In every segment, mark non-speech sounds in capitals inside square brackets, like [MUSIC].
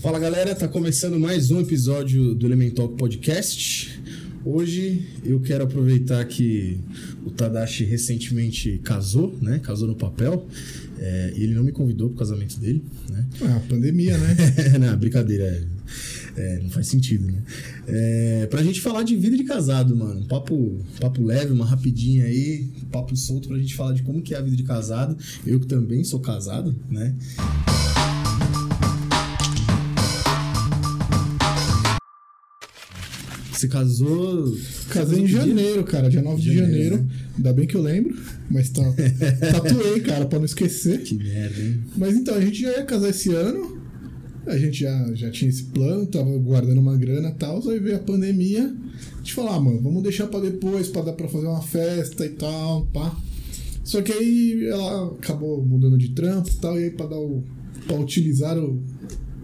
Fala galera, tá começando mais um episódio do Elemental Podcast. Hoje eu quero aproveitar que o Tadashi recentemente casou, né? Casou no papel. É, e ele não me convidou pro casamento dele, né? Ah, pandemia, né? [LAUGHS] não, brincadeira. É, não faz sentido, né? É, pra gente falar de vida de casado, mano. Um papo, papo leve, uma rapidinha aí, um papo solto pra gente falar de como que é a vida de casado. Eu que também sou casado, né? Você casou. Casei em janeiro, cara, dia 9 de janeiro. janeiro. Né? Ainda bem que eu lembro, mas tá, [LAUGHS] tatuei, cara, pra não esquecer. Que merda, hein? Mas então, a gente já ia casar esse ano. A gente já, já tinha esse plano, tava guardando uma grana e tal. Aí veio a pandemia. A gente falou, ah, mano, vamos deixar pra depois, pra dar pra fazer uma festa e tal, pá. Só que aí ela acabou mudando de trampo e tal, e aí pra dar o. pra utilizar o,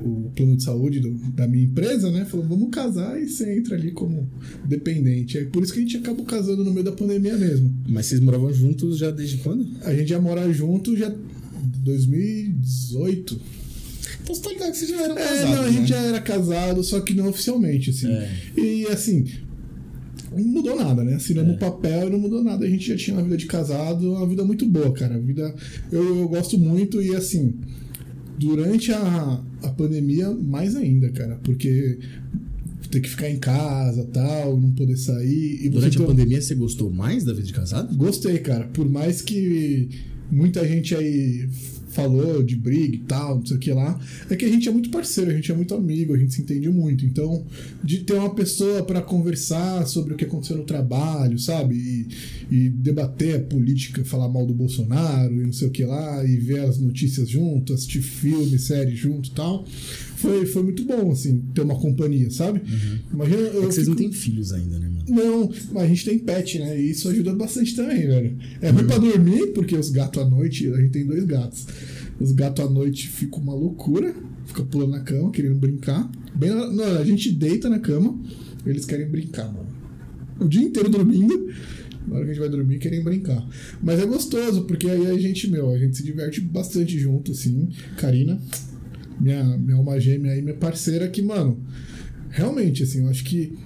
o plano de saúde do, da minha empresa, né? Falou, vamos casar e você entra ali como dependente. É por isso que a gente acabou casando no meio da pandemia mesmo. Mas vocês moravam juntos já desde quando? A gente já mora junto já 2018. Então você tá ligado que vocês já eram é, casados. Não, a gente né? já era casado, só que não oficialmente, assim. É. E assim, não mudou nada, né? Assinando é. papel não mudou nada. A gente já tinha uma vida de casado, uma vida muito boa, cara. A vida. Eu, eu gosto muito e assim durante a, a pandemia, mais ainda, cara, porque ter que ficar em casa tal, não poder sair. E durante a pandemia, você gostou mais da vida de casado? Gostei, cara. Por mais que muita gente aí falou de briga e tal, não sei o que lá, é que a gente é muito parceiro, a gente é muito amigo, a gente se entende muito. Então, de ter uma pessoa para conversar sobre o que aconteceu no trabalho, sabe? E, e, debater a política, falar mal do Bolsonaro e não sei o que lá, e ver as notícias junto, assistir filme, série junto e tal. Foi, foi muito bom, assim, ter uma companhia, sabe? Uhum. Imagina, é vocês fico... não têm filhos ainda, né, mano? Não, mas a gente tem pet, né? E isso ajuda bastante também, velho. É ruim uhum. pra dormir, porque os gatos à noite, a gente tem dois gatos. Os gatos à noite ficam uma loucura, fica pulando na cama, querendo brincar. Bem, não, a gente deita na cama, eles querem brincar, mano. O dia inteiro dormindo. Na hora que a gente vai dormir, querem brincar. Mas é gostoso, porque aí a gente, meu, a gente se diverte bastante junto, assim. Karina, minha, minha alma gêmea aí, minha parceira, que, mano, realmente, assim, eu acho que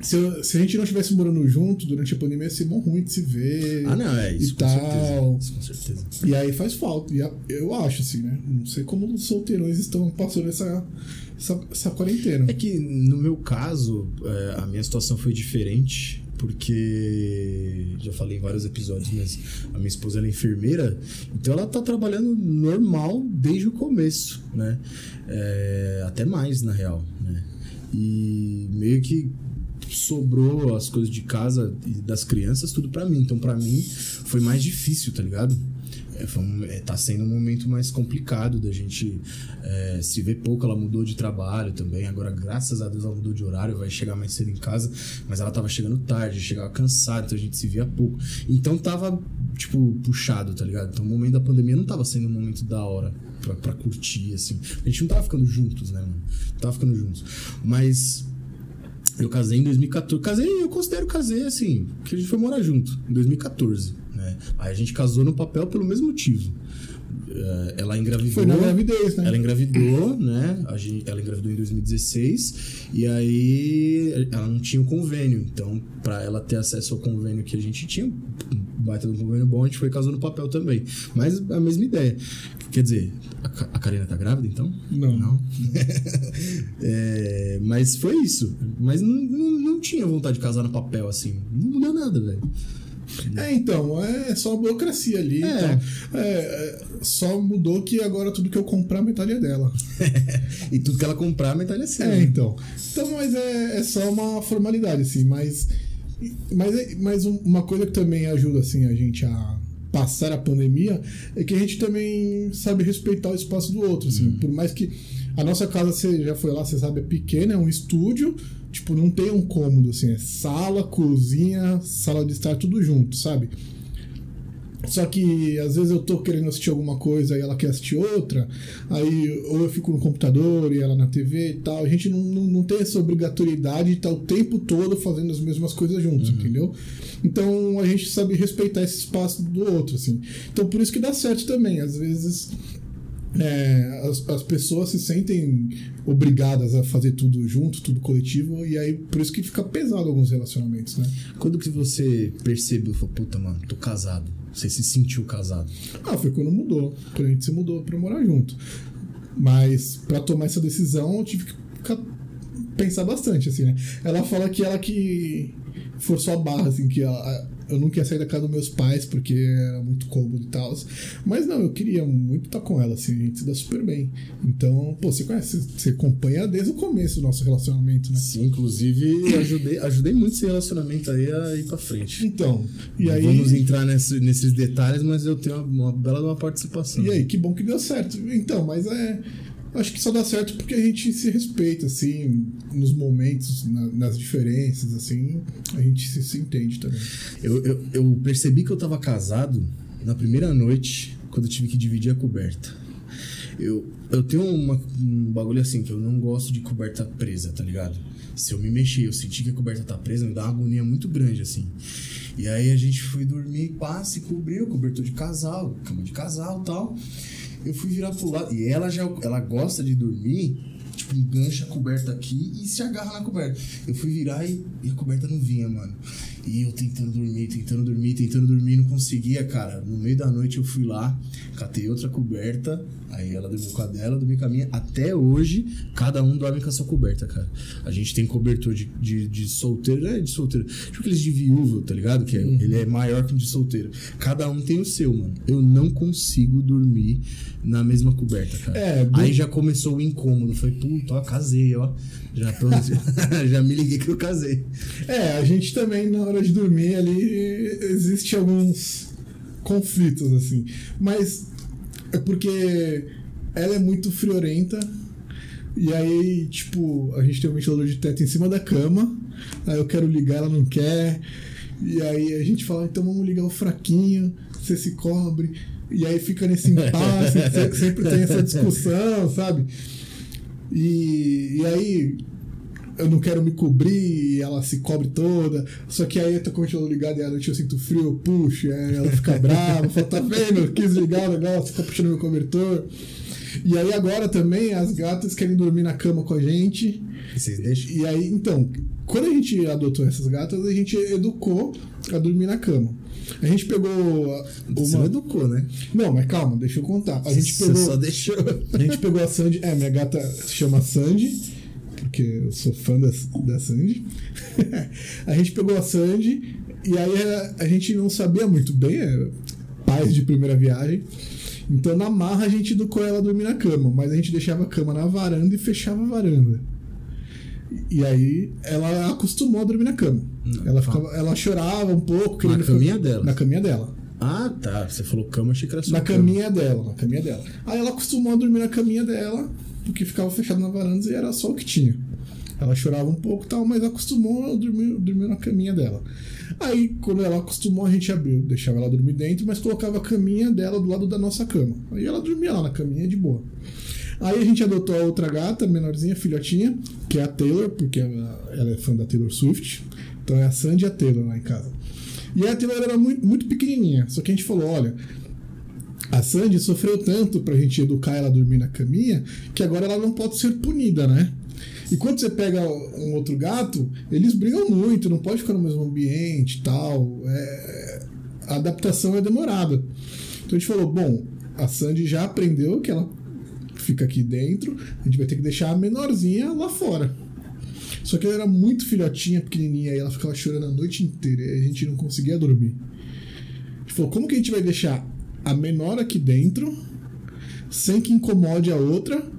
se, eu, se, a gente não estivesse morando junto durante a pandemia, ia ser bom ruim de se ver. Ah, não, é isso. E com tal. Certeza, isso, com certeza. E aí faz falta. E eu acho, assim, né? Não sei como os solteirões estão passando essa, essa, essa quarentena. É que, no meu caso, é, a minha situação foi diferente porque já falei em vários episódios, mas a minha esposa é enfermeira, então ela tá trabalhando normal desde o começo, né? É, até mais, na real, né? E meio que sobrou as coisas de casa e das crianças tudo para mim. Então, para mim, foi mais difícil, tá ligado? É, foi um, é, tá sendo um momento mais complicado da gente é, se ver pouco. Ela mudou de trabalho também. Agora, graças a Deus, ela mudou de horário, vai chegar mais cedo em casa. Mas ela tava chegando tarde, chegava cansada, então a gente se via pouco. Então tava, tipo, puxado, tá ligado? Então o momento da pandemia não tava sendo um momento da hora pra, pra curtir, assim. A gente não tava ficando juntos, né, mano? Não tava ficando juntos. Mas eu casei em 2014. Casei, eu considero casei assim, que a gente foi morar junto, em 2014. Né? Aí a gente casou no papel pelo mesmo motivo. Uh, ela engravidou. Foi na gravidez, né? Ela engravidou, né? A gente, ela engravidou em 2016 e aí ela não tinha o um convênio. Então, para ela ter acesso ao convênio que a gente tinha, baita do convênio bom, a gente foi casou no papel também. Mas a mesma ideia. Quer dizer, a, a Karina tá grávida então? Não. Não? [LAUGHS] é, mas foi isso. Mas não, não, não tinha vontade de casar no papel assim. Não mudou nada, velho. É, então, é só burocracia ali. É. Então, é, é, só mudou que agora tudo que eu comprar, metade é dela. [LAUGHS] e tudo que ela comprar, metade é seu. É, então. Então, mas é, é só uma formalidade, assim. Mas, mas, é, mas uma coisa que também ajuda, assim, a gente a passar a pandemia é que a gente também sabe respeitar o espaço do outro, assim. Uhum. Por mais que a nossa casa, você já foi lá, você sabe, é pequena, é um estúdio Tipo, não tem um cômodo, assim, é sala, cozinha, sala de estar, tudo junto, sabe? Só que às vezes eu tô querendo assistir alguma coisa e ela quer assistir outra, aí ou eu fico no computador e ela na TV e tal. A gente não, não, não tem essa obrigatoriedade de estar o tempo todo fazendo as mesmas coisas juntos, uhum. entendeu? Então a gente sabe respeitar esse espaço do outro, assim. Então por isso que dá certo também. Às vezes é, as, as pessoas se sentem obrigadas a fazer tudo junto, tudo coletivo, e aí por isso que fica pesado alguns relacionamentos, né? Quando que você percebeu, falou, puta, mano, tô casado? Você se sentiu casado? Ah, foi quando mudou. Quando a gente se mudou pra morar junto. Mas pra tomar essa decisão, eu tive que ficar, pensar bastante, assim, né? Ela fala que ela que forçou a barra, assim, que ela, eu não queria sair da casa dos meus pais porque era muito cômodo e tal. Mas não, eu queria muito estar com ela, assim, a gente se dá super bem. Então, pô, você conhece, você acompanha desde o começo do nosso relacionamento, né? Sim, inclusive ajudei, ajudei muito esse relacionamento aí a ir pra frente. Então, e aí. Vamos entrar nesse- nesses detalhes, mas eu tenho uma, uma bela uma participação. E aí, que bom que deu certo. Então, mas é. Acho que só dá certo porque a gente se respeita, assim, nos momentos, na- nas diferenças, assim, a gente se, se entende também. Eu, eu, eu percebi que eu tava casado na primeira noite, quando eu tive que dividir a coberta. Eu, eu tenho uma- um bagulho assim, que eu não gosto de coberta presa, tá ligado? Se eu me mexer, eu sentir que a coberta tá presa, me dá uma agonia muito grande, assim. E aí a gente foi dormir, pá, se cobriu, cobertor de casal, cama de casal tal. Eu fui virar pro lado. E ela já ela gosta de dormir, tipo, engancha a coberta aqui e se agarra na coberta. Eu fui virar e, e a coberta não vinha, mano. E eu tentando dormir, tentando dormir, tentando dormir, não conseguia, cara. No meio da noite eu fui lá, catei outra coberta, aí ela dormiu com a dela, eu dormi com a minha. Até hoje, cada um dorme com a sua coberta, cara. A gente tem cobertor de, de, de solteiro, não é de solteiro, tipo aqueles de viúva, tá ligado? Que é- ele é maior que o de solteiro. Cada um tem o seu, mano. Eu não consigo dormir na mesma coberta, cara. É, do- Aí já começou o incômodo. Falei, puta, ó, casei, ó. Já, tô, [LAUGHS] [LAUGHS] já me liguei que eu casei. É, a gente também, na hora de dormir ali, existe alguns conflitos, assim. Mas é porque ela é muito friorenta. E aí, tipo, a gente tem um ventilador de teto em cima da cama. Aí eu quero ligar, ela não quer. E aí a gente fala, então vamos ligar o fraquinho, você se cobre. E aí fica nesse impasse, se- [LAUGHS] sempre tem essa discussão, sabe? E, e aí eu não quero me cobrir e ela se cobre toda. Só que aí eu tô com o ventilador ligado e à noite eu sinto frio, eu puxo, aí ela fica [LAUGHS] brava, fala, tá vendo? Eu quis ligar o negócio, fica puxando meu cobertor. E aí agora também as gatas querem dormir na cama com a gente. Vocês deixam? E aí, então, quando a gente adotou essas gatas, a gente educou a dormir na cama. A gente pegou Você uma. educou, né? Não, mas calma, deixa eu contar. A gente Você pegou. só deixou. A gente pegou a Sandy. É, minha gata se chama Sandy, porque eu sou fã da, da Sandy. [LAUGHS] a gente pegou a Sandy e aí a, a gente não sabia muito bem, é, pais de primeira viagem. Então na marra a gente educou ela a dormir na cama, mas a gente deixava a cama na varanda e fechava a varanda. E aí ela acostumou a dormir na cama. Não, ela, tá. ficava, ela chorava um pouco. ficar- caminha dela? Na caminha dela. Ah, tá. Você falou cama, achei que era Na cama. caminha dela, na caminha dela. Aí ela acostumou a dormir na caminha dela, porque ficava fechado na varanda e era só o que tinha. Ela chorava um pouco tal, mas acostumou a dormir, dormir na caminha dela. Aí, quando ela acostumou, a gente abriu, deixava ela dormir dentro, mas colocava a caminha dela do lado da nossa cama. Aí ela dormia lá na caminha de boa. Aí a gente adotou a outra gata, menorzinha, filhotinha, que é a Taylor, porque ela, ela é fã da Taylor Swift. Então é a Sandy e a Taylor lá em casa. E a Taylor era muito, muito pequenininha, só que a gente falou: olha, a Sandy sofreu tanto pra gente educar ela a dormir na caminha que agora ela não pode ser punida, né? E quando você pega um outro gato, eles brigam muito, não pode ficar no mesmo ambiente tal. É, a adaptação é demorada. Então a gente falou: bom, a Sandy já aprendeu que ela fica aqui dentro, a gente vai ter que deixar a menorzinha lá fora. Só que ela era muito filhotinha, pequenininha, e ela ficava chorando a noite inteira e a gente não conseguia dormir. A gente falou: como que a gente vai deixar a menor aqui dentro sem que incomode a outra?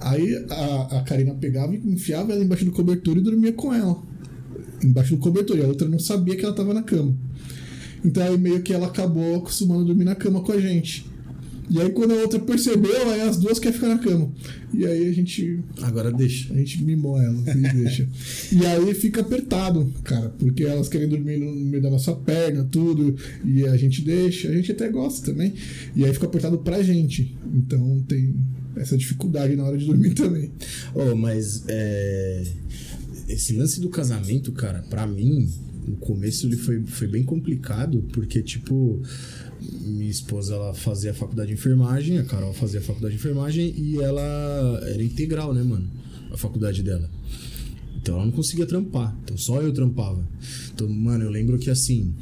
Aí a, a Karina pegava e enfiava ela embaixo do cobertor e dormia com ela. Embaixo do cobertor. E a outra não sabia que ela estava na cama. Então aí meio que ela acabou acostumando a dormir na cama com a gente. E aí quando a outra percebeu, aí as duas querem ficar na cama. E aí a gente Agora deixa. a gente mimou elas e deixa. E aí fica apertado, cara, porque elas querem dormir no meio da nossa perna, tudo, e a gente deixa, a gente até gosta também. E aí fica apertado pra gente. Então tem essa dificuldade na hora de dormir [LAUGHS] também. Oh, mas é, esse lance do casamento, cara, pra mim, no começo ele foi, foi bem complicado, porque, tipo, minha esposa ela fazia a faculdade de enfermagem, a Carol fazia a faculdade de enfermagem e ela era integral, né, mano? A faculdade dela. Então ela não conseguia trampar. Então só eu trampava. Então, mano, eu lembro que assim,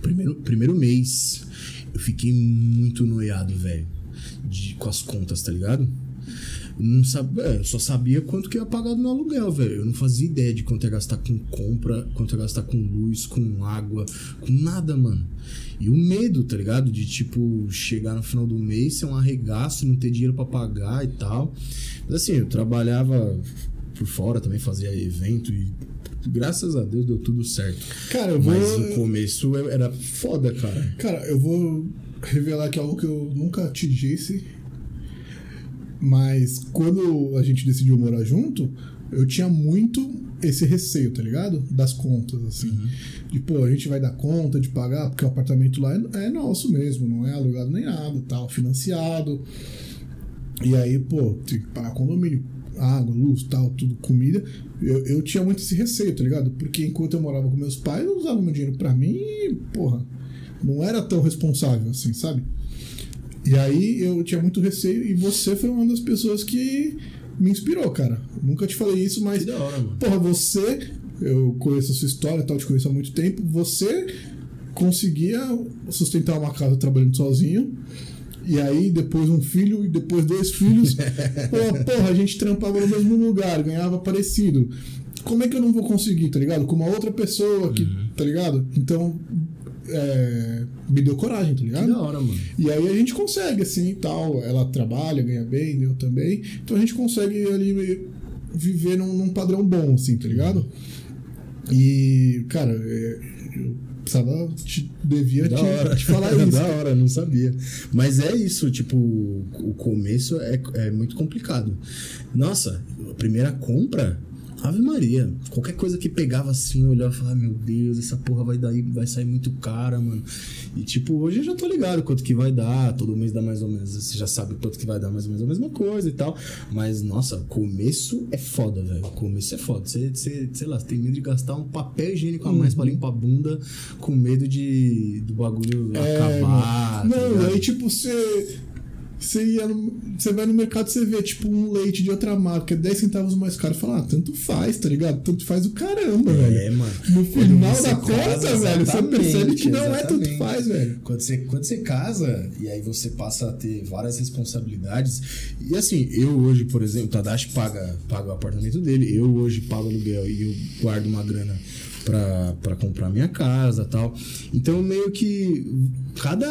primeiro, primeiro mês, eu fiquei muito noiado, velho. Com as contas, tá ligado? não sabia, é, eu só sabia quanto que ia pagar no aluguel, velho. Eu não fazia ideia de quanto ia gastar com compra, quanto ia gastar com luz, com água, com nada, mano. E o medo, tá ligado? De tipo chegar no final do mês ser um arregaço e não ter dinheiro para pagar e tal. Mas assim, eu trabalhava por fora também, fazia evento e graças a Deus deu tudo certo. Cara, eu vou... Mas o começo era foda, cara. Cara, eu vou revelar aqui algo que eu nunca te disse mas quando a gente decidiu morar junto, eu tinha muito esse receio, tá ligado? Das contas, assim. Uhum. De, pô, a gente vai dar conta de pagar, porque o apartamento lá é, é nosso mesmo, não é alugado nem nada, tal, financiado. E aí, pô, tem que pagar condomínio, água, luz, tal, tudo, comida. Eu, eu tinha muito esse receio, tá ligado? Porque enquanto eu morava com meus pais, eu usava meu dinheiro pra mim e, porra, não era tão responsável assim, sabe? E aí eu tinha muito receio e você foi uma das pessoas que me inspirou, cara. Nunca te falei isso, mas. Que da hora, mano. Porra, você. Eu conheço a sua história e tal, te conheço há muito tempo. Você conseguia sustentar uma casa trabalhando sozinho. E aí, depois um filho e depois dois filhos. [LAUGHS] porra, porra, a gente trampava no mesmo lugar, ganhava parecido. Como é que eu não vou conseguir, tá ligado? Com uma outra pessoa que, uhum. tá ligado? Então, é, me deu coragem, tá ligado? Que da hora, mano. E aí a gente consegue, assim, tal. Ela trabalha, ganha bem, eu também. Então a gente consegue ali viver num, num padrão bom, assim, tá ligado? E, cara, é, eu precisava, te, devia da te, hora. te falar [LAUGHS] isso. da hora, não sabia. Mas é isso, tipo, o começo é, é muito complicado. Nossa, a primeira compra Ave Maria. Qualquer coisa que pegava assim, eu olhava e falava, meu Deus, essa porra vai, daí, vai sair muito cara, mano. E tipo, hoje eu já tô ligado quanto que vai dar, todo mês dá mais ou menos. Você já sabe quanto que vai dar mais ou menos a mesma coisa e tal. Mas, nossa, começo é foda, velho. Começo é foda. Você, você, sei lá, você tem medo de gastar um papel higiênico a mais uhum. pra limpar a bunda, com medo de do bagulho é, acabar. Tá não, tá aí tipo, você você, ia no, você vai no mercado você vê, tipo, um leite de outra marca, 10 centavos mais caro. Fala, ah, tanto faz, tá ligado? Tanto faz o caramba, é, velho. É, mano. No final da conta, velho, você percebe que não é tanto faz, velho. Quando você, quando você casa, e aí você passa a ter várias responsabilidades. E assim, eu hoje, por exemplo, o Tadashi paga, paga o apartamento dele, eu hoje pago aluguel e eu guardo uma grana para comprar minha casa tal. Então, meio que cada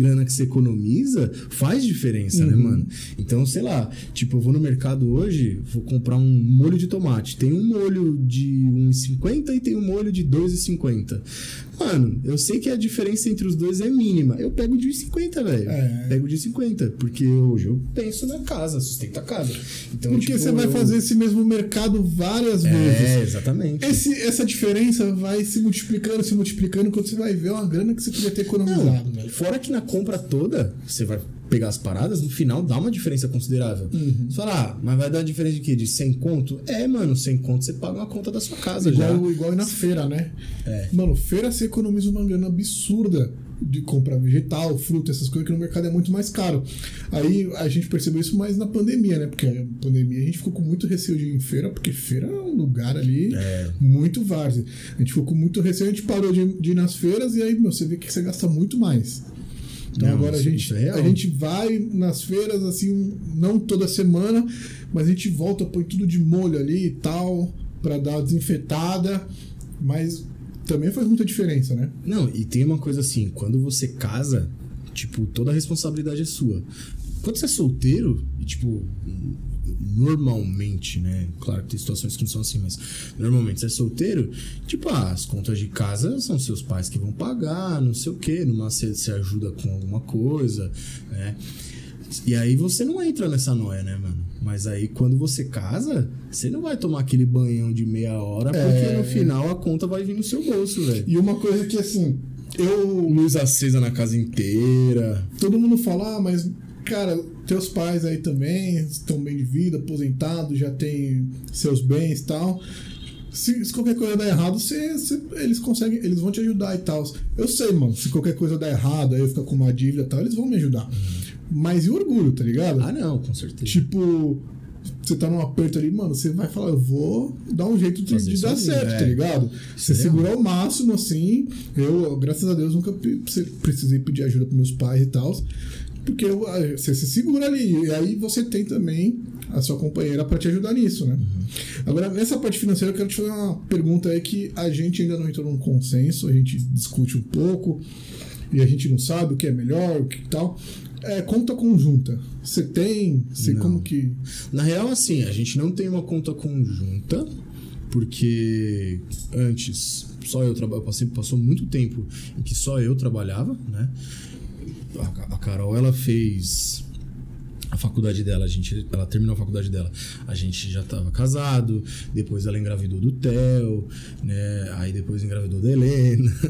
grana que você economiza faz diferença, né, uhum. né, mano? Então, sei lá, tipo, eu vou no mercado hoje, vou comprar um molho de tomate. Tem um molho de 1,50 e tem um molho de 2,50. Mano, eu sei que a diferença entre os dois é mínima. Eu pego de 50, velho. É. Pego de 50, porque hoje eu penso na casa, sustento a casa. Então, porque tipo, você vai eu... fazer esse mesmo mercado várias é, vezes. É, exatamente. Esse, essa diferença vai se multiplicando, se multiplicando, quando você vai ver uma grana que você podia ter economizado, Não. Fora que na compra toda, você vai pegar as paradas, no final dá uma diferença considerável. Uhum. Você fala, ah, mas vai dar uma diferença de quê? De 100 conto? É, mano, 100 conto você paga uma conta da sua casa igual, já. Igual na feira, né? É. Mano, feira você economiza uma grana absurda de comprar vegetal, fruta, essas coisas que no mercado é muito mais caro. Aí a gente percebeu isso mais na pandemia, né? Porque na pandemia a gente ficou com muito receio de ir em feira, porque feira é um lugar ali é. muito várzea. A gente ficou com muito receio, a gente parou de, de ir nas feiras e aí, meu, você vê que você gasta muito mais. Então não, agora a gente, é a gente vai nas feiras, assim, não toda semana, mas a gente volta, põe tudo de molho ali e tal, para dar uma desinfetada. Mas também faz muita diferença, né? Não, e tem uma coisa assim, quando você casa, tipo, toda a responsabilidade é sua. Quando você é solteiro, e tipo, normalmente, né? Claro que tem situações que não são assim, mas normalmente você é solteiro, tipo, ah, as contas de casa são seus pais que vão pagar, não sei o quê, numa você, você ajuda com alguma coisa, né? E aí você não entra nessa noia, né, mano? Mas aí quando você casa, você não vai tomar aquele banhão de meia hora, porque é... no final a conta vai vir no seu bolso, velho. E uma coisa que assim, eu. Luz acesa na casa inteira. Todo mundo fala, ah, mas cara, teus pais aí também estão vida, aposentados, já tem seus bens e tal. Se, se qualquer coisa der errado, você, você- eles conseguem, eles vão te ajudar e tal. Eu sei, mano, se qualquer coisa der errado, aí eu ficar com uma dívida e tal, eles vão me ajudar. Mas e o orgulho, tá ligado? Ah, não, com certeza. Tipo, você tá num aperto ali, mano, você vai falar, eu vou dar um jeito de, de dar certo, é. tá ligado? Você é segurar o máximo, assim. Eu, graças a Deus, nunca precisei pedir ajuda pros meus pais e tal. Porque eu- você se segura ali. E aí você tem também a sua companheira pra te ajudar nisso, né? Agora, nessa parte financeira, eu quero te fazer uma pergunta aí que a gente ainda não entrou num consenso, a gente discute um pouco e a gente não sabe o que é melhor, o que tal. É, conta conjunta. Você tem? Você como que. Na real, assim, a gente não tem uma conta conjunta, porque antes só eu trabalhava, passei, passou muito tempo em que só eu trabalhava, né? A, a Carol, ela fez a faculdade dela, a gente, ela terminou a faculdade dela, a gente já estava casado, depois ela engravidou do Theo, né? Aí depois engravidou da Helena. [LAUGHS]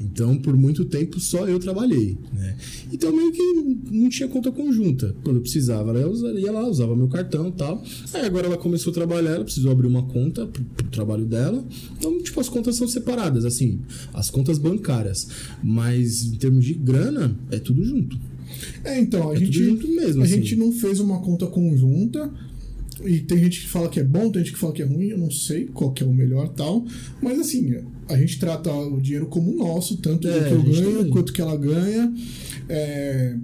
Então, por muito tempo só eu trabalhei, né? Então meio que não tinha conta conjunta. Quando eu precisava, ela ia lá, usava meu cartão e tal. Aí agora ela começou a trabalhar, ela precisou abrir uma conta pro, pro trabalho dela. Então, tipo, as contas são separadas, assim, as contas bancárias. Mas em termos de grana, é tudo junto. É, então, a É gente. mesmo, a assim. gente não fez uma conta conjunta. E tem gente que fala que é bom, tem gente que fala que é ruim, eu não sei qual que é o melhor tal. Mas assim, a gente trata o dinheiro como nosso, tanto É, do que eu ganho quanto que ela ganha. É,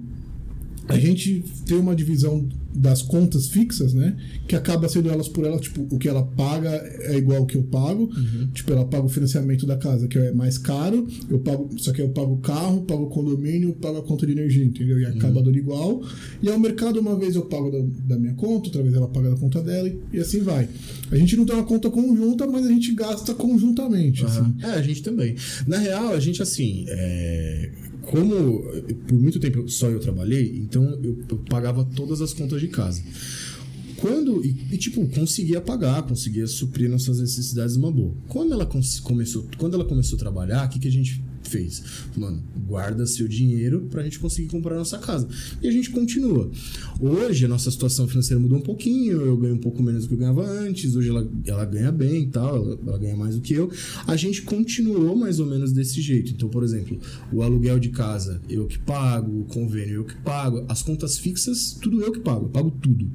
a gente tem uma divisão das contas fixas, né? Que acaba sendo elas por elas, tipo, o que ela paga é igual ao que eu pago. Uhum. Tipo, ela paga o financiamento da casa, que é mais caro, eu pago, só que eu pago o carro, pago o condomínio, pago a conta de energia, entendeu? E Uhum. acaba dando igual. E ao mercado, uma vez eu pago da, da minha conta, outra vez ela paga da conta dela, e, e assim vai. A gente não tem uma conta conjunta, mas a gente gasta conjuntamente, assim. Aham. É, a gente também. Na real, a gente assim, é, como por muito tempo só eu trabalhei, então eu, eu pagava todas as contas de casa. Quando, e, e, tipo, conseguia pagar, conseguia suprir nossas necessidades numa boa. Quando ela começou, quando ela começou a trabalhar, o que, que a gente fez? Mano, guarda seu dinheiro pra gente conseguir comprar nossa casa. E a gente continua. Hoje a nossa situação financeira mudou um pouquinho, eu ganho um pouco menos do que eu ganhava antes, hoje ela, ela ganha bem e tal, ela, ela ganha mais do que eu. A gente continuou mais ou menos desse jeito. Então, por exemplo, o aluguel de casa eu que pago, o convênio eu que pago, as contas fixas, tudo eu que pago, eu pago tudo.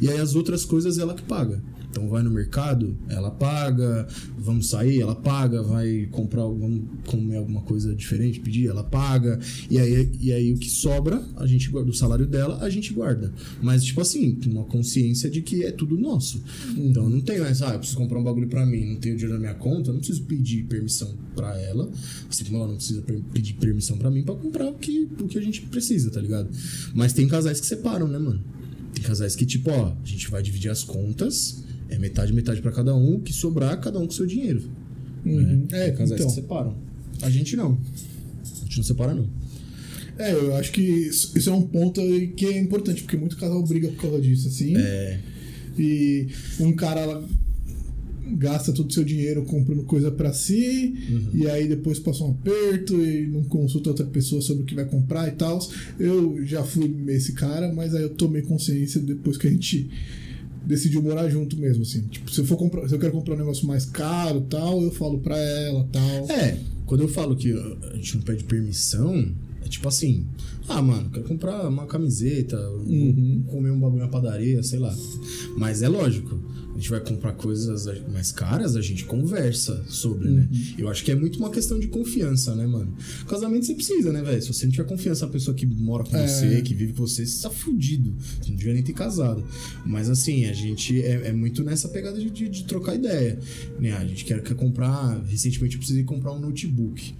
E aí as outras coisas ela que paga. Então vai no mercado, ela paga, vamos sair, ela paga, vai comprar, vamos comer alguma coisa diferente, pedir, ela paga. E aí, e aí o que sobra, a gente guarda, do salário dela, a gente guarda. Mas, tipo assim, com uma consciência de que é tudo nosso. Então não tem mais, ah, eu preciso comprar um bagulho pra mim, não tenho dinheiro na minha conta, eu não preciso pedir permissão pra ela, assim como ela não precisa per- pedir permissão pra mim pra comprar o que, o que a gente precisa, tá ligado? Mas tem casais que separam, né, mano? Tem casais que, tipo, ó, a gente vai dividir as contas, é metade, metade pra cada um, o que sobrar, cada um com seu dinheiro. Uhum. Né? É, casais então. que separam. A gente não. A gente não separa, não. É, eu acho que isso é um ponto aí que é importante, porque muito casal briga por causa disso, assim. É. E um cara gasta todo o seu dinheiro comprando coisa pra si, e aí depois passa um aperto e não consulta outra pessoa sobre o que vai comprar e tal. Eu já fui esse cara, mas aí eu tomei consciência depois que a gente decidiu morar junto mesmo, assim. Tipo, se eu for comprar, se eu quero comprar um negócio mais caro tal, eu falo pra ela tal. É, quando eu falo que a gente não pede permissão, é tipo assim, ah, mano, quero comprar uma camiseta, Uhum. comer um bagulho na padaria, sei lá. Mas é lógico, a gente vai comprar coisas mais caras, a gente conversa sobre, né? Uhum. Eu acho que é muito uma questão de confiança, né, mano? Casamento você precisa, né, velho? Se você não tiver confiança na pessoa que mora com É. você, que vive com você, você tá fudido. Você não devia nem ter casado. Mas assim, a gente é, é muito nessa pegada de, de- de trocar ideia. Né? A gente quer, quer comprar. Recentemente eu precisei comprar um notebook.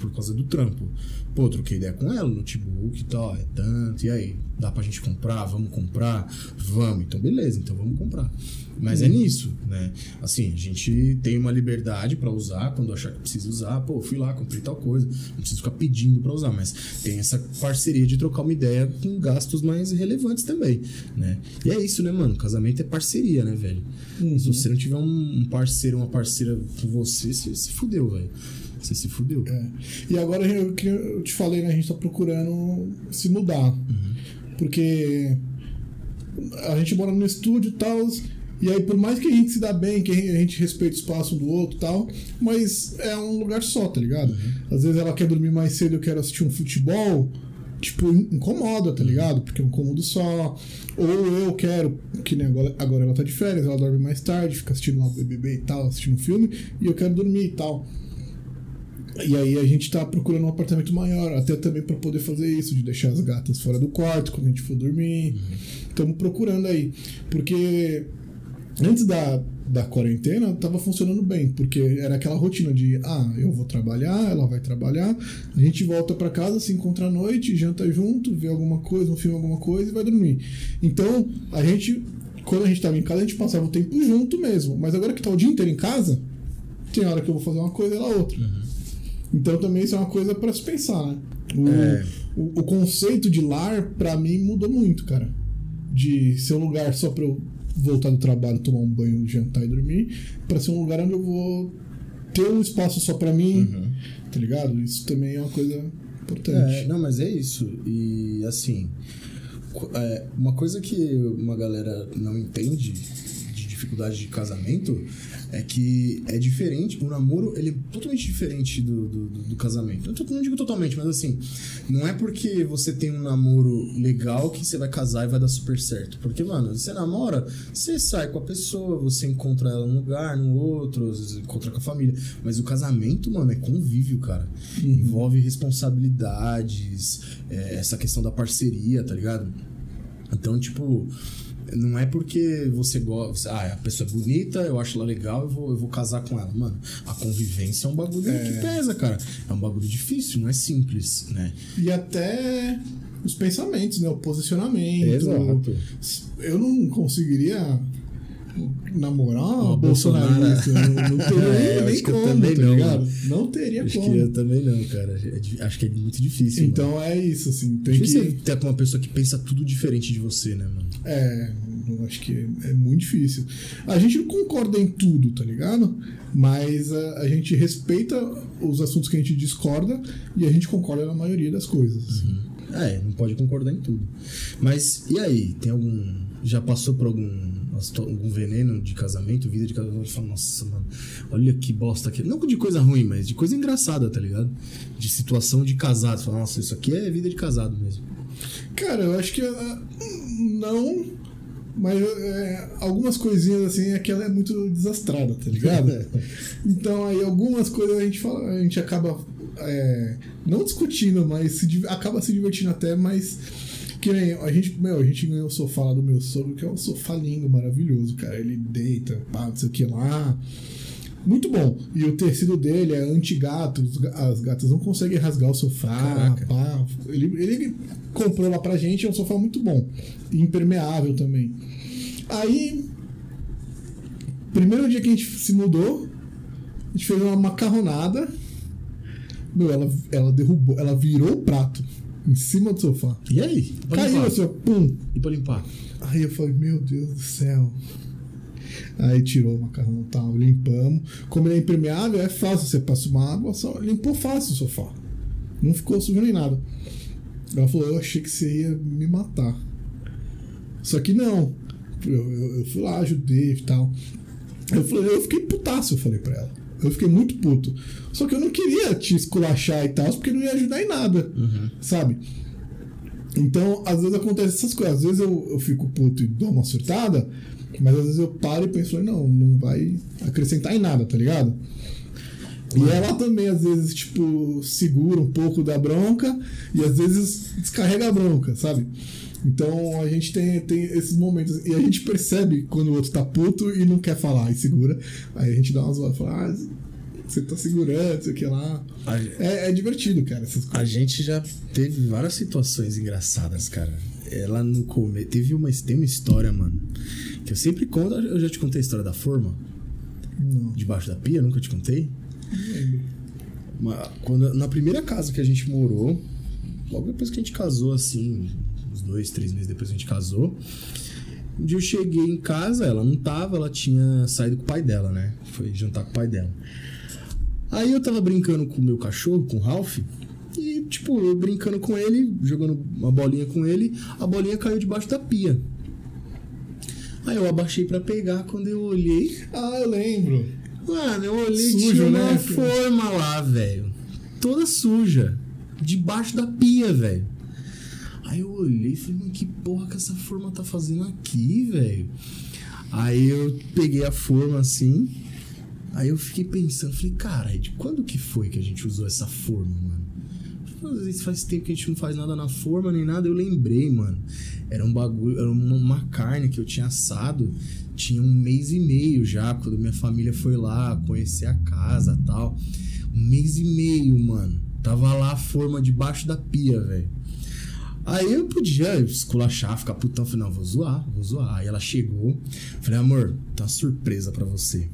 Por causa do trampo. Pô, troquei ideia com ela, notebook e tal, é tanto, e aí? Dá pra gente comprar? Vamos comprar? Vamos, então beleza, então vamos comprar. Mas é nisso, né? Assim, a gente tem uma liberdade pra usar quando achar que precisa usar. Pô, fui lá, comprei tal coisa. Não preciso ficar pedindo pra usar, mas tem essa parceria de trocar uma ideia com gastos mais relevantes também, né? E é isso, né, mano? Casamento é parceria, né, velho? Se você não tiver um um parceiro, uma parceira com você, você se fudeu, velho. Você se fudeu. É. E agora eu, que eu te falei, né? A gente tá procurando se mudar. Porque a gente mora no estúdio e tal. E aí, por mais que a gente se dá bem, que a gente respeite o espaço um do outro e tal, mas é um lugar só, tá ligado? Uhum. Às vezes ela quer dormir mais cedo, eu quero assistir um futebol, tipo, incomoda, tá ligado? Porque é um cômodo só. Ou eu quero, que nem agora, agora ela tá de férias, ela dorme mais tarde, fica assistindo lá o BBB e tal, assistindo um filme, e eu quero dormir e tal. E aí a gente tá procurando um apartamento maior, até também para poder fazer isso, de deixar as gatas fora do quarto quando a gente for dormir. Estamos procurando aí. Porque antes da, da quarentena tava funcionando bem, porque era aquela rotina de ah, eu vou trabalhar, ela vai trabalhar, a gente volta para casa, se encontra à noite, janta junto, vê alguma coisa, um filme, alguma coisa e vai dormir. Então, a gente, quando a gente tava em casa, a gente passava o tempo junto mesmo, mas agora que tá o dia inteiro em casa, tem hora que eu vou fazer uma coisa e ela outra. Então também isso é uma coisa para se pensar, né? O, É. o, o conceito de lar, para mim, mudou muito, cara. De ser um lugar só pra eu voltar do trabalho, tomar um banho, jantar e dormir, para ser um lugar onde eu vou ter um espaço só para mim, tá ligado? Isso também é uma coisa importante. É, não, mas é isso. E assim, é, uma coisa que uma galera não entende de dificuldade de casamento é que é diferente. O namoro ele é totalmente diferente do, do, do- casamento. Eu não digo totalmente, mas assim, não é porque você tem um namoro legal que você vai casar e vai dar super certo. Porque, mano, você namora, você sai com a pessoa, você encontra ela num lugar, no outro, encontra com a família. Mas o casamento, mano, é convívio, cara. Envolve responsabilidades, é, essa questão da parceria, tá ligado? Então, tipo, não é porque você gosta. Ah, a pessoa é bonita, eu acho ela legal, eu vou, eu vou casar com ela. Mano, a convivência é um bagulho que pesa, cara. É um bagulho difícil, não é simples, né? E até os pensamentos, né? O posicionamento. Eu não conseguiria namorar uma bolsonarista. Não, não teria [LAUGHS] É, nem acho como, também tá não, ligado? mano. Não teria Acho como. que eu também não, cara. É Acho que é muito difícil. mano. Então é isso, assim. Tem Difícil que. ter com uma pessoa que pensa tudo diferente de você, né, mano? É, eu acho que é muito difícil. A gente não concorda em tudo, tá ligado? Mas a, a gente respeita os assuntos que a gente discorda e a gente concorda na maioria das coisas. É, não pode concordar em tudo. Mas e aí? Tem algum. Já passou por algum, algum veneno de casamento, vida de casamento? Fala, nossa, mano, olha que bosta aqui. Não de coisa ruim, mas de coisa engraçada, tá ligado? De situação de casado. Fala, nossa, isso aqui é vida de casado mesmo. Cara, eu acho que ah, não. Mas é, algumas coisinhas assim é que ela é muito desastrada, tá ligado? [LAUGHS] então aí algumas coisas a gente fala, a gente acaba é, não discutindo, mas se acaba se divertindo até, mas que nem a gente, meu, a gente ganhou o sofá lá do meu sogro, que é um sofá lindo, maravilhoso, cara. Ele deita, pá, não sei o que lá. Muito bom. E o tecido dele é anti-gato. As gatas não conseguem rasgar o sofá. Pá. Ele, ele comprou lá pra gente. É um sofá muito bom. E impermeável também. Aí, primeiro dia que a gente se mudou, a gente fez uma macarronada. Meu, ela, ela derrubou, ela virou o prato em cima do sofá. E aí? Caiu limpar? assim, ó, pum. E pra limpar? Aí eu falei, meu Deus do céu. Aí tirou o macarrão tal, limpamos. Como ele é impermeável, é fácil. Você passa uma água, só limpou fácil o sofá. Não ficou sujo nem nada. Ela falou, eu achei que você ia me matar. Só que não. Eu, eu- eu fui lá, ajudei e tal. Eu, falei, eu fiquei putaço, eu falei pra ela. Eu fiquei muito puto. Só que eu não queria te esculachar e tal, porque não ia ajudar em nada. Sabe? Então, às vezes acontece essas coisas. Às vezes eu, eu fico puto e dou uma surtada, mas às vezes eu paro e penso, não, não vai acrescentar em nada, tá ligado? E ela também, às vezes, tipo, segura um pouco da bronca e às vezes descarrega a bronca, sabe? Então a gente tem, tem esses momentos. E a gente percebe quando o outro tá puto e não quer falar e segura. Aí a gente dá umas e fala, ah, você tá segurando, sei o que lá. A, É, é divertido, cara, essas a coisas. gente já teve várias situações engraçadas, cara. Ela no começo. Teve uma, tem uma história, mano. Que eu sempre conto. Eu já te contei a história da forma? Não, Debaixo da pia? Nunca te contei? não lembro. Uma- quando, na primeira casa que a gente morou, logo depois que a gente casou, assim, uns dois, três meses depois a gente casou, um dia eu cheguei em casa, ela não tava, ela tinha saído com o pai dela, né? Foi jantar com o pai dela. Aí eu tava brincando com o meu cachorro, com o Ralph, e, tipo, eu brincando com ele, jogando uma bolinha com ele, a bolinha caiu debaixo da pia. Aí eu abaixei pra pegar, quando eu olhei. Ah, eu lembro. Mano, eu olhei Sujo, tinha né, uma filho? forma lá, velho. Toda suja. Debaixo da pia, velho. Aí eu olhei e falei, mano, que porra que essa forma tá fazendo aqui, velho? Aí eu peguei a forma assim. Aí eu fiquei pensando, falei, cara, de quando que foi que a gente usou essa forma, mano? Às vezes faz tempo que a gente não faz nada na forma nem nada. Eu lembrei, mano. Era um bagulho, era uma, uma carne que eu tinha assado. Tinha um mês e meio já, quando minha família foi lá conhecer a casa tal. Um mês e meio, mano. Tava lá a forma debaixo da pia, velho. Aí eu podia esculachar, ficar putão. Falei, não, vou zoar, vou zoar. Aí ela chegou. Falei, amor, tem uma surpresa pra você.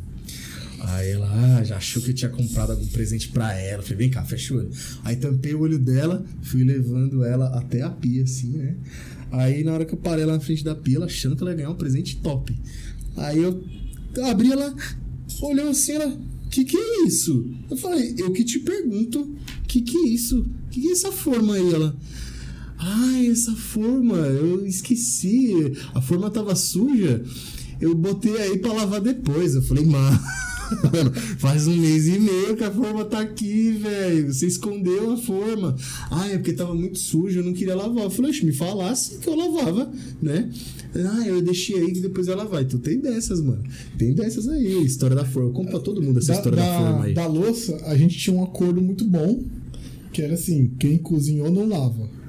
Aí ela ah, já achou que eu tinha comprado algum presente pra ela. Falei, vem cá, fecha o olho. Aí tampei o olho dela, fui levando ela até a pia, assim, né? Aí na hora que eu parei lá na frente da pia, ela achando que ela ia ganhar um presente top. Aí eu abri ela, olhou assim, ela, que que é isso? Eu falei, eu que te pergunto, que que é isso? Que que é essa forma aí? Ela, ai, essa forma, eu esqueci, a forma tava suja, eu botei aí pra lavar depois. Eu falei, mano, [LAUGHS] faz um mês e meio que a forma tá aqui, velho. Você escondeu a forma. Ah, é porque tava muito sujo, eu não queria lavar. Eu falei, "Oxe, me falasse que eu lavava, né? Ah, eu deixei aí que depois ela vai. Então tem dessas, mano. Tem dessas aí, história da forma. Eu conto pra todo mundo essa história da, forma aí. da louça, a gente tinha um acordo muito bom, que era assim, quem cozinhou não lava.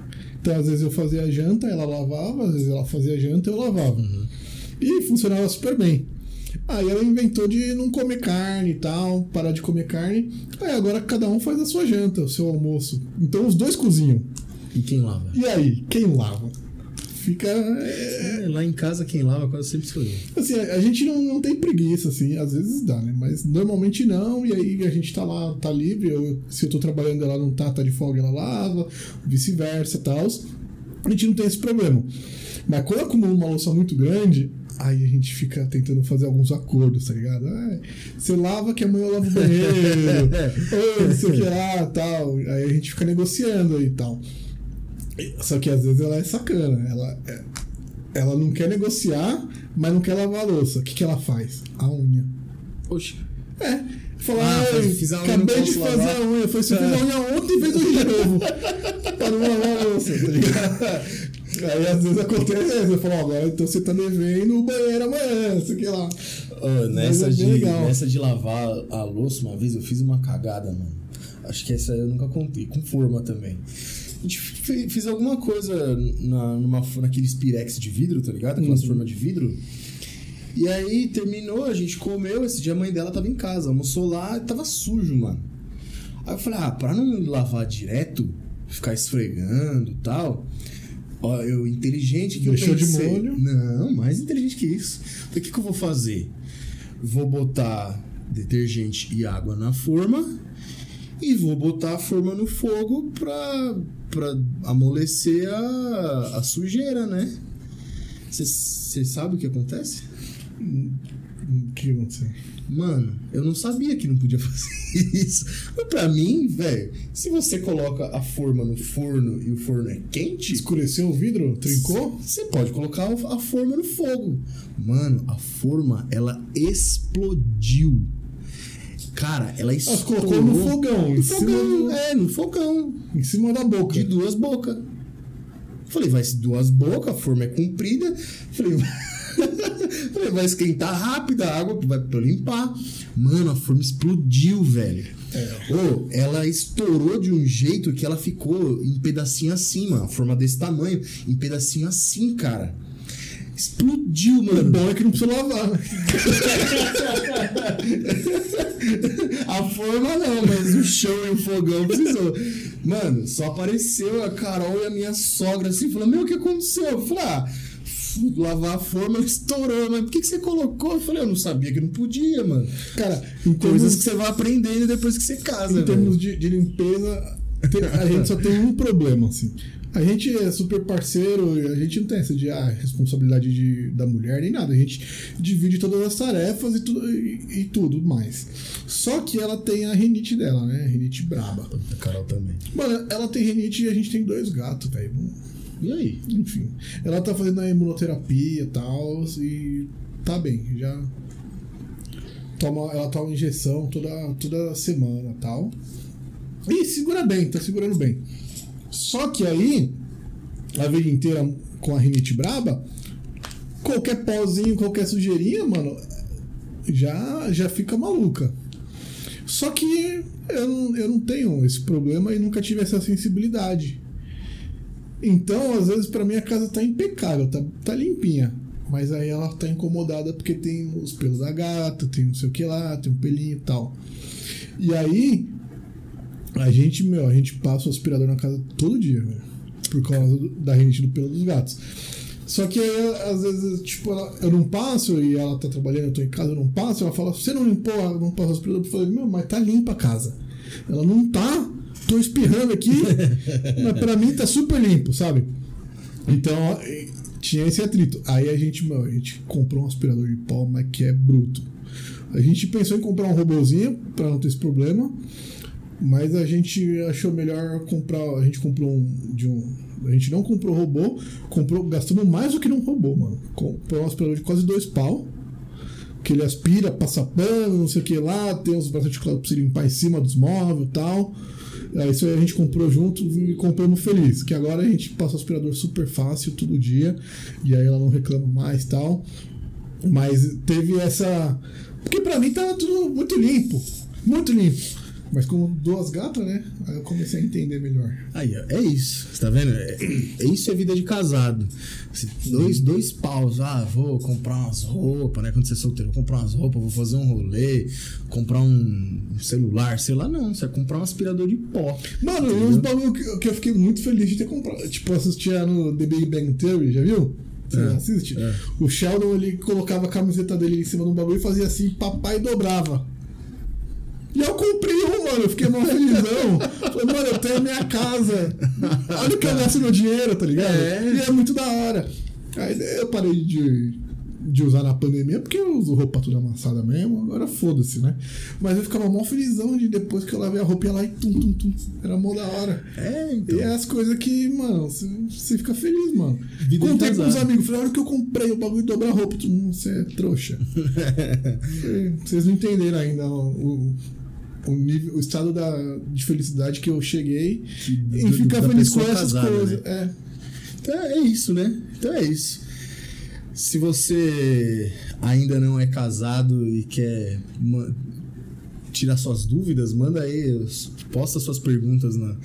Então, às vezes eu fazia a janta, ela lavava, às vezes ela fazia a janta, eu lavava. Uhum. E funcionava super bem. Aí ela inventou de não comer carne e tal, parar de comer carne. Aí agora cada um faz a sua janta, o seu almoço. Então os dois cozinham. E quem lava? E aí, quem lava? Fica. é, lá em casa quem lava quase sempre sou eu. Assim, a, a gente não, não tem preguiça, assim, às vezes dá, né? Mas normalmente não, e aí a gente tá lá, tá livre, eu- se eu tô trabalhando ela não tá, tá de folga, ela lava, vice-versa e tal. A gente não tem esse problema. Mas quando acumula uma louça muito grande, aí a gente fica tentando fazer alguns acordos, tá ligado? Ah, você lava que amanhã eu lavo o banheiro, [LAUGHS] ou não sei o que lá, tal. Aí a gente fica negociando aí e tal. Só que às vezes ela é sacana, ela, é- ela não quer negociar, mas não quer lavar a louça. O que, que ela faz? A unha. Oxe. É. Fala, Ah, "Ai, faz- fiz a unha, acabei de fazer lavar." a unha. Foi você fez a unha ontem e fez hoje de novo. [LAUGHS] pra não lavar a louça, tá ligado? [LAUGHS] Aí às vezes acontece isso. Eu falo, agora então você tá devendo o banheiro amanhã, sei o que lá. Ô, nessa, é de, legal. nessa de lavar a louça, uma vez eu fiz uma cagada, mano. Acho que essa eu nunca contei. Com forma também. A gente fe- fez alguma coisa na, numa, naqueles pirex de vidro, tá ligado? Aquelas Uhum. formas de vidro. E aí terminou, a gente comeu. Esse dia a mãe dela tava em casa, almoçou lá e tava sujo, mano. Aí eu falei, ah, pra não lavar direto, ficar esfregando e tal. Ó, eu inteligente que Deixou eu de pensei. molho? Não, mais inteligente que isso. Então o que, que eu vou fazer? Vou botar detergente e água na forma e vou botar a forma no fogo pra, pra amolecer a, a sujeira, né? Você sabe o que acontece? O que aconteceu? Mano, eu não sabia que não podia [LAUGHS] fazer isso. Mas pra mim, velho, se você coloca a forma no forno e o forno é quente, Escureceu o vidro? Trincou? você pode colocar a forma no fogo. Mano, a forma, ela explodiu. Cara, ela estourou. colocou no fogão, No em cima, fogão, do- é, no fogão. em cima da boca. De duas bocas. Falei, vai ser duas bocas, a forma é comprida. Falei, [LAUGHS] Falei, vai esquentar rápido, a água vai pra eu limpar. Mano, a forma explodiu, velho. É. Ô, ela estourou de um jeito que ela ficou em pedacinho assim, mano. Forma desse tamanho, em pedacinho assim, cara. Explodiu, O mano. bom é que não precisa lavar, né? [LAUGHS] A forma não, mas o chão e o fogão precisou. Mano, só apareceu a Carol e a minha sogra assim, falando: Meu, o que aconteceu? Eu falei: Ah, lavar a forma, estourou. Mas por que, que você colocou? Eu falei: Eu não sabia que não podia, mano. Cara, em Coisas que você vai aprendendo depois que você casa, em termos de, de limpeza, a gente só tem um problema, assim. A gente é super parceiro e a gente não tem essa de ah, responsabilidade de, da mulher nem nada. A gente divide todas as tarefas e, tudo e, e tudo mais. Só que ela tem a rinite dela, né? Rinite braba. A Carol também. Mano, ela tem rinite e a gente tem dois gatos, velho. E aí? Enfim. Ela tá fazendo a imunoterapia e tal, e tá bem, já. Toma, ela toma injeção toda, toda semana tal. E segura bem, tá segurando bem. Só que aí, a vida inteira com a rinite braba, qualquer pozinho, qualquer sujeirinha, mano, já, já fica maluca. Só que eu, eu não tenho esse problema e nunca tive essa sensibilidade. Então, às vezes, pra mim, a casa tá impecável, tá, tá limpinha. Mas aí ela tá incomodada porque tem os pelos da gata, tem não sei o que lá, tem um pelinho e tal. E aí, a gente, meu, a gente passa o aspirador na casa todo dia, velho. Por causa do- da rinite do pelo dos gatos. Só que aí, às vezes, tipo, ela- eu não passo e ela tá trabalhando, eu tô em casa, eu não passo, ela fala, você não limpou, não passou o aspirador? Eu falei, meu, mas tá limpa a casa. Ela não tá, tô espirrando aqui, [LAUGHS] mas pra mim tá super limpo, sabe? Então, tinha esse atrito. Aí a gente, meu, a gente comprou um aspirador de pó, mas que é bruto. A gente pensou em comprar um robozinho pra não ter esse problema, mas a gente achou melhor comprar. A gente comprou um de um. A gente não comprou robô, comprou, gastamos mais do que num robô, mano. Comprou um aspirador de quase dois pau. Que ele aspira, passa pano, não sei o que lá, tem uns braços articulados pra você limpar em cima dos móveis e tal. Aí isso aí a gente comprou junto e compramos feliz. Que agora a gente passa o aspirador super fácil todo dia. E aí ela não reclama mais tal. Mas teve essa. Porque pra mim tava tudo muito limpo. Muito limpo. Mas com duas gatas, né? Aí eu comecei a entender melhor. Aí, ó, é isso. Você tá vendo? É, é isso é vida de casado. Dois, dois paus. Ah, vou comprar umas roupas, né? Quando você é solteiro, vou comprar umas roupas, vou fazer um rolê, comprar um celular, sei lá, não. Você vai comprar um aspirador de pó. Mano, Entendeu? uns bagulho que, que eu fiquei muito feliz de ter comprado. Tipo, assistia no The Big Bang Theory, já viu? Você É, assiste? é. O Sheldon ele colocava a camiseta dele em cima de um bagulho e fazia assim, papai dobrava. E eu comprei um, mano. Eu fiquei mó felizão. Falei, mano, eu tenho a minha casa. Olha o que eu gasto meu dinheiro, tá ligado? É. E é muito da hora. Aí eu parei de, de usar na pandemia porque eu uso roupa toda amassada mesmo. Agora foda-se, né? Mas eu ficava mó felizão de depois que eu lavei a roupa ia lá e tum, tum, tum. Era mó da hora. É, então. E é as coisas que, mano, você- fica feliz, mano. Vida Contei pros casado. amigos, falei, a hora que eu comprei o bagulho de dobrar a roupa, todo mundo, você é trouxa. [LAUGHS] Vocês não entenderam ainda o, o, nível, o estado da, de felicidade que eu cheguei do- em ficar feliz com essas casada, coisas. né? É. Então é isso, né? Então é isso. Se você ainda não é casado e quer tirar suas dúvidas, manda aí, posta suas perguntas na,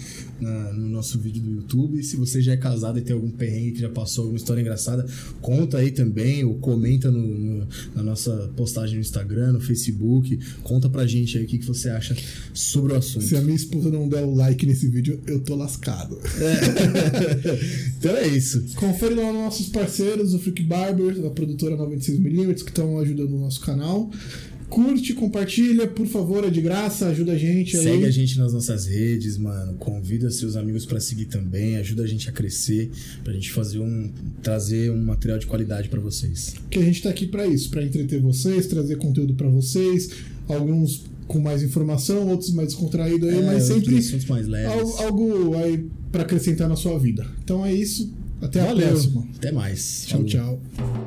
na- no nosso vídeo do YouTube. Se você já é casado e tem algum perrengue que já passou, alguma história engraçada, conta aí também, ou comenta no, no- na nossa postagem no Instagram, no Facebook. Conta pra gente aí o que, que você acha sobre o assunto. Se a minha esposa não der o like nesse vídeo, eu tô lascado. [LAUGHS] então é isso. Confere lá nos nossos parceiros, o Freak Barber, a produtora 96mm, que estão ajudando o nosso canal. Curte, compartilha, por favor, é de graça, ajuda a gente aí. Segue a gente nas nossas redes, mano. Convida seus amigos pra seguir também. Ajuda a gente a crescer, pra gente fazer um trazer um material de qualidade pra vocês. que a gente tá aqui pra isso, pra entreter vocês, trazer conteúdo pra vocês, alguns com mais informação, outros mais descontraído aí, É, mas sempre mais leves. al- algo aí pra acrescentar na sua vida. Então é isso, até a Valeu. próxima. Até mais. Tchau, Falou. tchau.